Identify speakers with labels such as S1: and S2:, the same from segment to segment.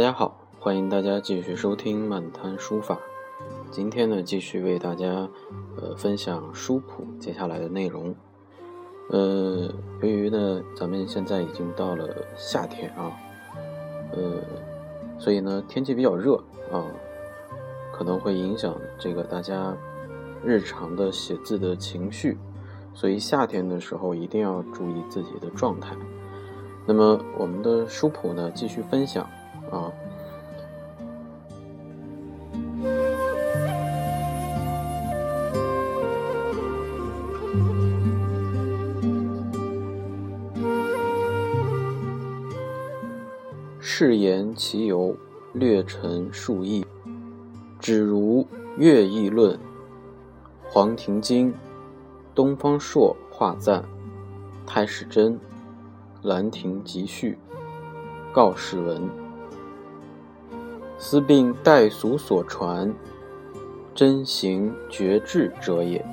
S1: 大家好，欢迎大家继续收听漫谈书法。今天呢，继续为大家呃分享书谱接下来的内容。呃，由于呢，咱们现在已经到了夏天啊，呃，所以呢，天气比较热啊，可能会影响这个大家日常的写字的情绪，所以夏天的时候一定要注意自己的状态。那么我们的书谱呢，继续分享。啊，试言其由，略陈述意，只如《乐毅论》《黄庭经》《东方朔画赞》《太史箴》《兰亭集序》《告示文》。思并代俗所传，真行绝志者也。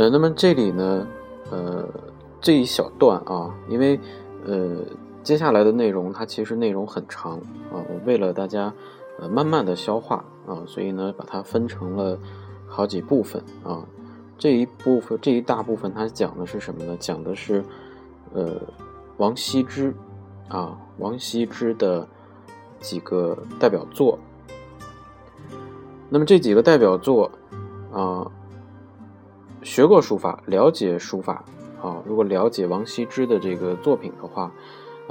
S1: 呃，那么这里呢，呃，这一小段啊，因为呃。接下来的内容，它其实内容很长啊。我为了大家，呃，慢慢的消化啊，所以呢，把它分成了好几部分啊。这一部分，这一大部分，它讲的是什么呢？讲的是，呃，王羲之啊，王羲之的几个代表作。那么这几个代表作啊，学过书法，了解书法啊，如果了解王羲之的这个作品的话。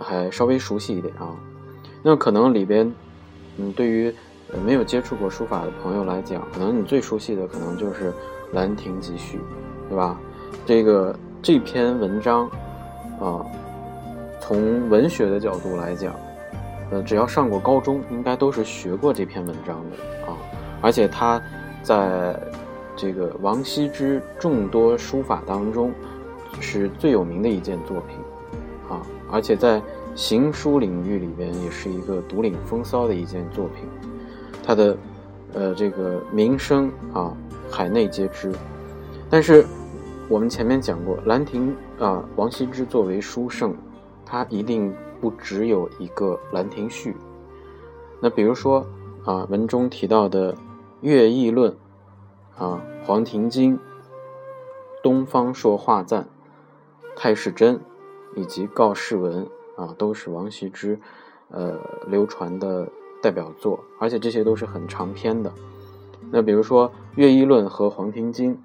S1: 还稍微熟悉一点啊，那可能里边，嗯，对于没有接触过书法的朋友来讲，可能你最熟悉的可能就是《兰亭集序》，对吧？这个这篇文章啊，从文学的角度来讲，呃，只要上过高中，应该都是学过这篇文章的啊。而且他在这个王羲之众多书法当中，是最有名的一件作品。啊而且在行书领域里边，也是一个独领风骚的一件作品，他的呃这个名声啊，海内皆知。但是我们前面讲过，《兰亭》啊，王羲之作为书圣，他一定不只有一个《兰亭序》。那比如说啊，文中提到的《乐毅论》啊，《黄庭经》《东方朔画赞》《太史箴》。以及告示文啊，都是王羲之，呃，流传的代表作，而且这些都是很长篇的。那比如说《乐毅论》和《黄庭经》，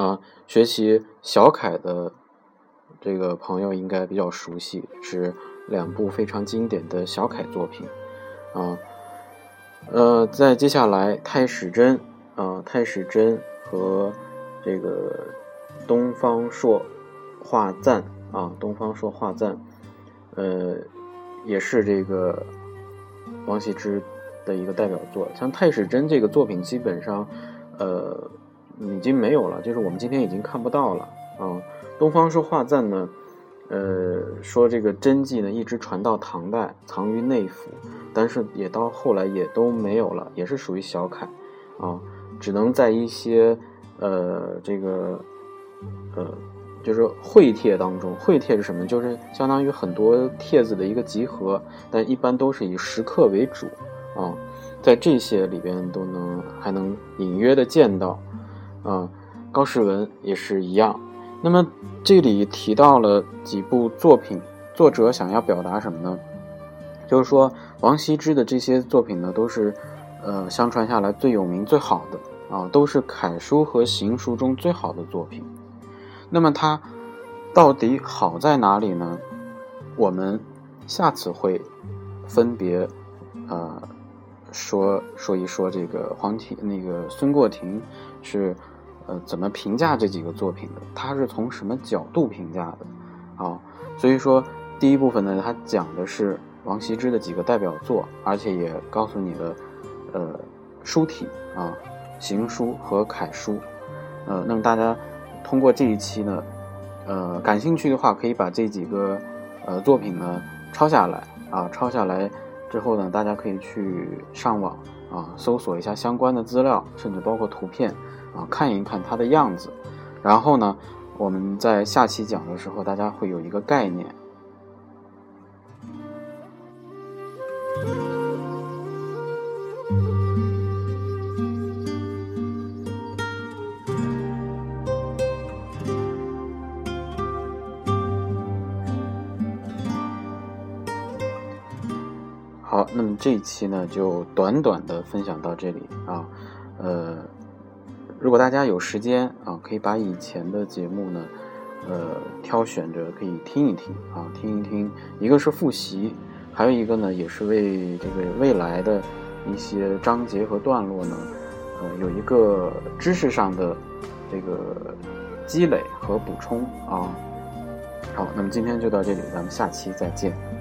S1: 啊，学习小楷的这个朋友应该比较熟悉，是两部非常经典的小楷作品，啊，呃，再接下来《太史箴》啊，《太史箴》和这个《东方朔画赞》。啊，东方朔画赞，呃，也是这个王羲之的一个代表作。像太史箴这个作品，基本上，呃，已经没有了，就是我们今天已经看不到了。啊，东方朔画赞呢，呃，说这个真迹呢一直传到唐代，藏于内府，但是也到后来也都没有了，也是属于小楷，啊，只能在一些呃这个呃。就是会帖当中，会帖是什么？就是相当于很多帖子的一个集合，但一般都是以石刻为主啊。在这些里边都能还能隐约的见到啊。高士文也是一样。那么这里提到了几部作品作者想要表达什么呢？就是说王羲之的这些作品呢，都是呃相传下来最有名、最好的啊，都是楷书和行书中最好的作品。那么它到底好在哪里呢？我们下次会分别呃说说一说这个黄庭那个孙过庭是呃怎么评价这几个作品的，他是从什么角度评价的啊？所以说第一部分呢，他讲的是王羲之的几个代表作，而且也告诉你了呃书体啊行书和楷书，呃，那么大家通过这一期呢。呃，感兴趣的话，可以把这几个呃作品呢抄下来啊，抄下来之后呢，大家可以去上网啊搜索一下相关的资料，甚至包括图片啊，看一看它的样子。然后呢，我们在下期讲的时候，大家会有一个概念。那么这一期呢，就短短的分享到这里啊。呃，如果大家有时间啊，可以把以前的节目呢，呃，挑选着可以听一听啊，听一听。一个是复习，还有一个呢，也是为这个未来的一些章节和段落呢，呃，有一个知识上的这个积累和补充啊。好，那么今天就到这里，咱们下期再见。